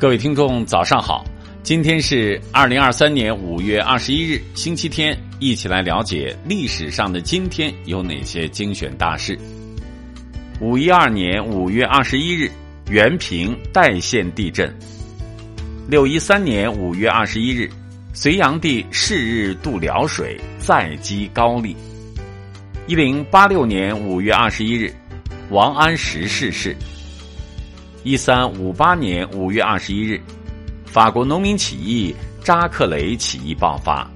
各位听众，早上好！今天是二零二三年五月二十一日，星期天，一起来了解历史上的今天有哪些精选大事。五一二年五月二十一日，原平代县地震。六一三年五月二十一日，隋炀帝是日渡辽水，再击高丽。一零八六年五月二十一日，王安石逝世。一三五八年五月二十一日，法国农民起义扎克雷起义爆发。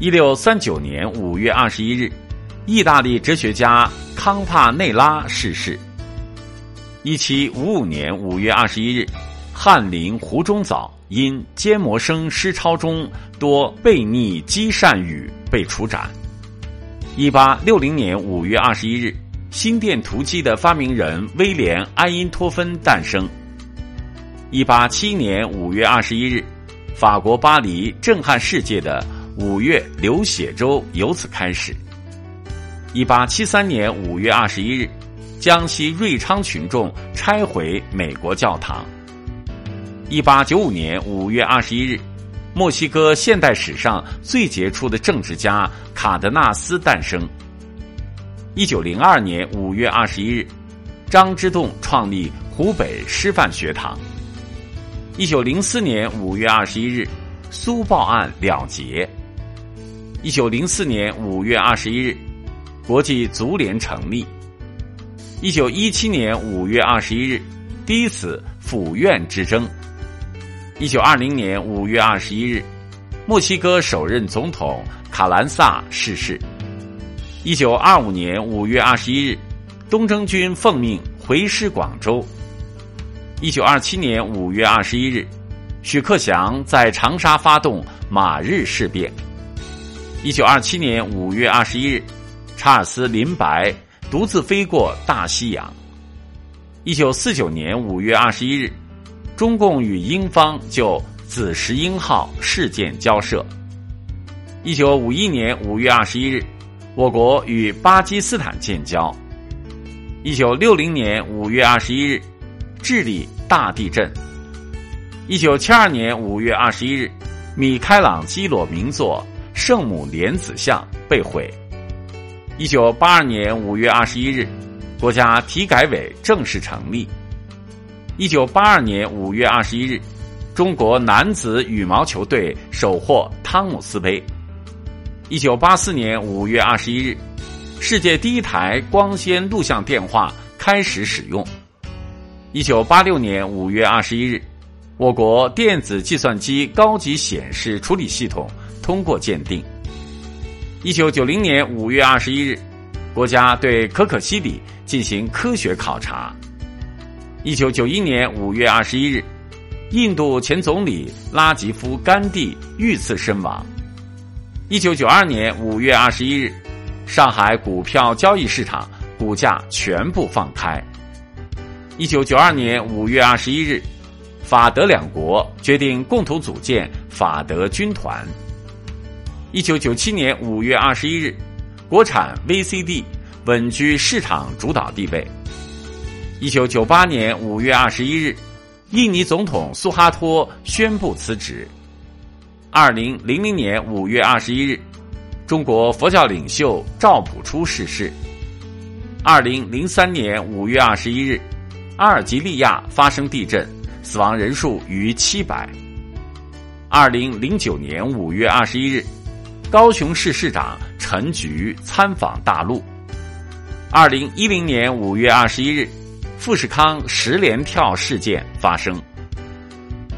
一六三九年五月二十一日，意大利哲学家康帕内拉逝世。一七五五年五月二十一日，翰林胡中藻因缄默声诗抄中多悖逆积善语被处斩。一八六零年五月二十一日。心电图机的发明人威廉·埃因托芬诞生。一八七年五月二十一日，法国巴黎震撼世界的五月流血周由此开始。一八七三年五月二十一日，江西瑞昌群众拆毁美国教堂。一八九五年五月二十一日，墨西哥现代史上最杰出的政治家卡德纳斯诞生。一九零二年五月二十一日，张之洞创立湖北师范学堂。一九零四年五月二十一日，苏报案了结。一九零四年五月二十一日，国际足联成立。一九一七年五月二十一日，第一次府院之争。一九二零年五月二十一日，墨西哥首任总统卡兰萨逝世。一九二五年五月二十一日，东征军奉命回师广州。一九二七年五月二十一日，许克祥在长沙发动马日事变。一九二七年五月二十一日，查尔斯林白独自飞过大西洋。一九四九年五月二十一日，中共与英方就紫石英号事件交涉。一九五一年五月二十一日。我国与巴基斯坦建交。一九六零年五月二十一日，智利大地震。一九七二年五月二十一日，米开朗基罗名作《圣母莲子像》被毁。一九八二年五月二十一日，国家体改委正式成立。一九八二年五月二十一日，中国男子羽毛球队首获汤姆斯杯。一九八四年五月二十一日，世界第一台光纤录像电话开始使用。一九八六年五月二十一日，我国电子计算机高级显示处理系统通过鉴定。一九九零年五月二十一日，国家对可可西里进行科学考察。一九九一年五月二十一日，印度前总理拉吉夫·甘地遇刺身亡。一九九二年五月二十一日，上海股票交易市场股价全部放开。一九九二年五月二十一日，法德两国决定共同组建法德军团。一九九七年五月二十一日，国产 VCD 稳居市场主导地位。一九九八年五月二十一日，印尼总统苏哈托宣布辞职。二零零零年五月二十一日，中国佛教领袖赵朴初逝世。二零零三年五月二十一日，阿尔及利亚发生地震，死亡人数逾七百。二零零九年五月二十一日，高雄市市长陈菊参访大陆。二零一零年五月二十一日，富士康十连跳事件发生。